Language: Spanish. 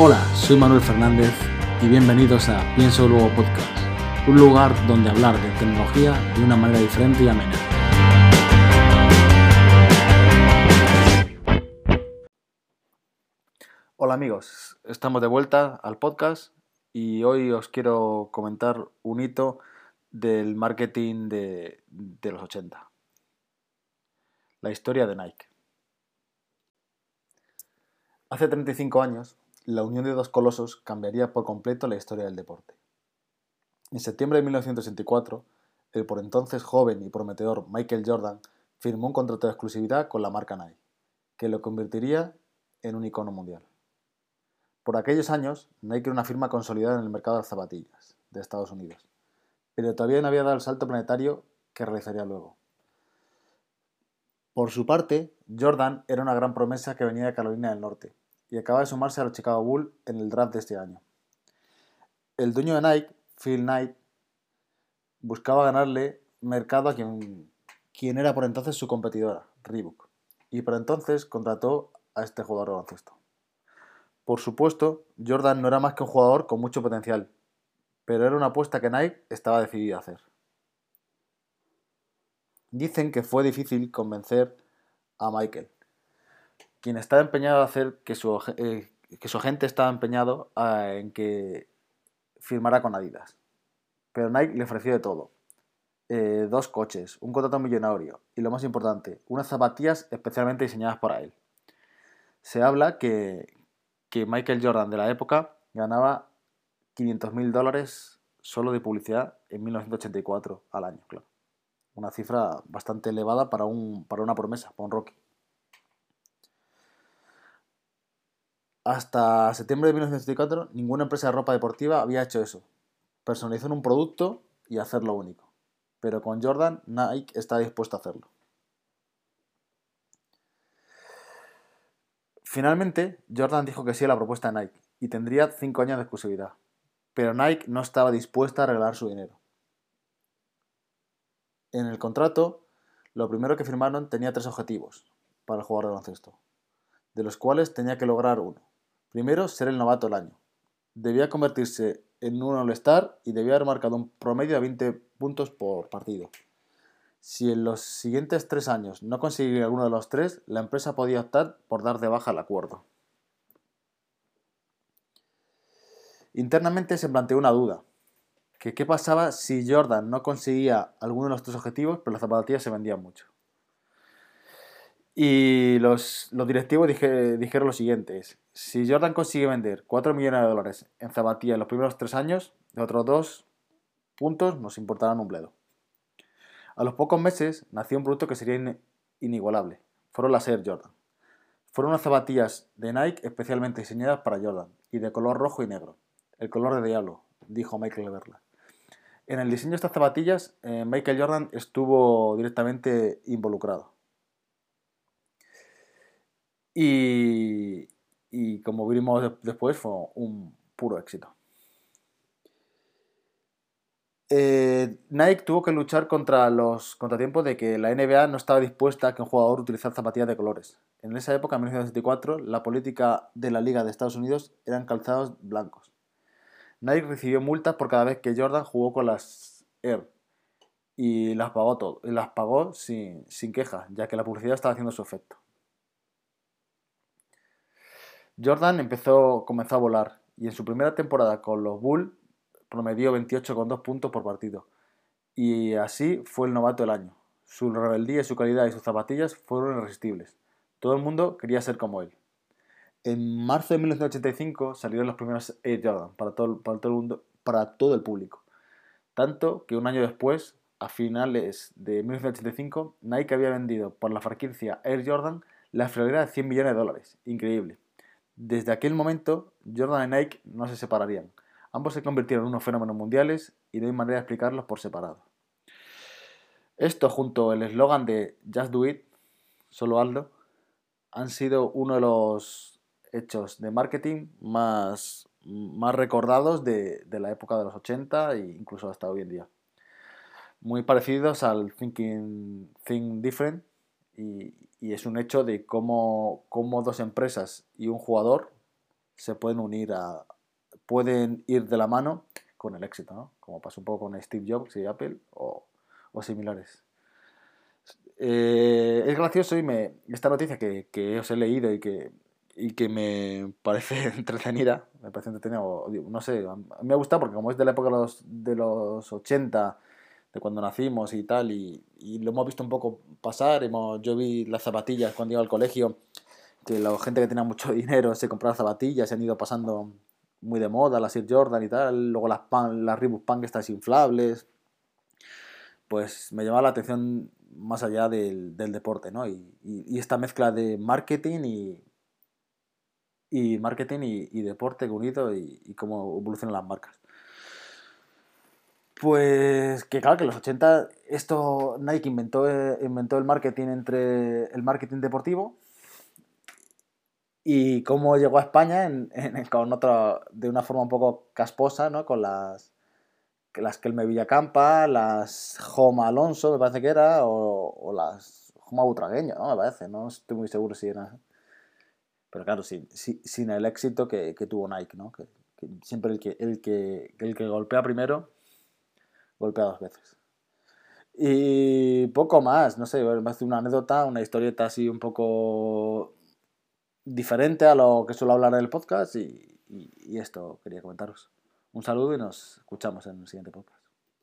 Hola, soy Manuel Fernández y bienvenidos a Pienso Luego Podcast, un lugar donde hablar de tecnología de una manera diferente y amena. Hola amigos, estamos de vuelta al podcast y hoy os quiero comentar un hito del marketing de, de los 80. La historia de Nike. Hace 35 años, la unión de dos colosos cambiaría por completo la historia del deporte. En septiembre de 1964, el por entonces joven y prometedor Michael Jordan firmó un contrato de exclusividad con la marca Nike, que lo convertiría en un icono mundial. Por aquellos años, Nike era una firma consolidada en el mercado de las zapatillas de Estados Unidos, pero todavía no había dado el salto planetario que realizaría luego. Por su parte, Jordan era una gran promesa que venía de Carolina del Norte y acaba de sumarse a los Chicago Bulls en el draft de este año. El dueño de Nike, Phil Knight, buscaba ganarle mercado a quien, era por entonces su competidora, Reebok, y por entonces contrató a este jugador de baloncesto. Por supuesto, Jordan no era más que un jugador con mucho potencial, pero era una apuesta que Nike estaba decidido a hacer. Dicen que fue difícil convencer a Michael, quien estaba empeñado a hacer que su, eh, que su agente estaba empeñado ah, en que firmara con Adidas. Pero Nike le ofreció de todo. Eh, dos coches, un contrato millonario y lo más importante, unas zapatillas especialmente diseñadas para él. Se habla que, que Michael Jordan de la época ganaba 500 mil dólares solo de publicidad en 1984 al año, claro. Una cifra bastante elevada para, un, para una promesa, para un Rocky. Hasta septiembre de 1984, ninguna empresa de ropa deportiva había hecho eso. Personalizar un producto y hacerlo único. Pero con Jordan, Nike está dispuesto a hacerlo. Finalmente, Jordan dijo que sí a la propuesta de Nike y tendría 5 años de exclusividad. Pero Nike no estaba dispuesta a regalar su dinero. En el contrato, lo primero que firmaron tenía tres objetivos para el jugador de baloncesto, de los cuales tenía que lograr uno. Primero, ser el novato del año. Debía convertirse en un All-Star y debía haber marcado un promedio de 20 puntos por partido. Si en los siguientes tres años no conseguía alguno de los tres, la empresa podía optar por dar de baja el acuerdo. Internamente se planteó una duda, que qué pasaba si Jordan no conseguía alguno de los tres objetivos, pero las zapatillas se vendían mucho. Y los, directivos dijeron lo siguiente, si Jordan consigue vender 4 millones de dólares en zapatillas en los primeros 3 años, de otros dos puntos nos importarán un bledo. A los pocos meses nació un producto que sería inigualable. Fueron las Air Jordan. Fueron unas zapatillas de Nike especialmente diseñadas para Jordan y de color rojo y negro. El color de diablo, dijo Michael Verla. En el diseño de estas zapatillas, eh, Michael Jordan estuvo directamente involucrado. Y, como vimos después, fue un puro éxito. Eh, Nike tuvo que luchar contra los contratiempos de que la NBA no estaba dispuesta a que un jugador utilizara zapatillas de colores. En esa época, en 1964, la política de la Liga de Estados Unidos eran calzados blancos. Nike recibió multas por cada vez que Jordan jugó con las Air y las pagó, todo, y las pagó sin, sin queja, ya que la publicidad estaba haciendo su efecto. Jordan empezó, comenzó a volar y en su primera temporada con los Bulls promedió 28,2 puntos por partido. Y así fue el novato del año. Su rebeldía, su calidad y sus zapatillas fueron irresistibles. Todo el mundo quería ser como él. En marzo de 1985 salieron los primeros Air Jordan para todo, para todo el mundo, para todo el público. Tanto que un año después, a finales de 1985, Nike había vendido por la franquicia Air Jordan la friolera de 100 millones de dólares. Increíble. Desde aquel momento, Jordan y Nike no se separarían. Ambos se convirtieron en unos fenómenos mundiales y no hay manera de explicarlos por separado. Esto junto al eslogan de Just Do It, solo hazlo, han sido uno de los hechos de marketing más, más recordados de, la época de los 80 e incluso hasta hoy en día. Muy parecidos al Thinking Think Different y, y es un hecho de cómo, cómo, dos empresas y un jugador se pueden unir a. pueden ir de la mano con el éxito, ¿no? Como pasó un poco con Steve Jobs y Apple o, o similares. Eh, es gracioso y me, esta noticia que, que, os he leído y que, y que me parece entretenida, me parece entretenida, no sé, me gusta porque como es de la época de los, de los 80, de cuando nacimos y tal, y, y lo hemos visto un poco pasar, hemos, yo vi las zapatillas cuando iba al colegio, que la gente que tenía mucho dinero se compraba zapatillas, se han ido pasando muy de moda, las Air Jordan y tal, luego las, pan, las Reebok Punk estas inflables, pues me llamaba la atención más allá del, del deporte, ¿no? Y, y, esta mezcla de marketing y, y marketing y, deporte unido y, y, cómo evolucionan las marcas. Pues que claro que en los 80 esto Nike inventó, inventó el marketing entre el marketing deportivo y cómo llegó a España en, con otra, de una forma un poco casposa, ¿no? Con las, las Kelme Villacampa, las Joma Alonso, me parece que era, o, las Joma Butragueño, ¿no? Me parece, no estoy muy seguro si era... Pero claro, sin, sin el éxito que, que, tuvo Nike, ¿no? Que siempre el que, el, que, el que golpea primero, golpea dos veces. Y poco más, no sé, me hace una anécdota, una historieta así un poco diferente a lo que suelo hablar en el podcast y, esto quería comentaros. Un saludo y nos escuchamos en el siguiente podcast.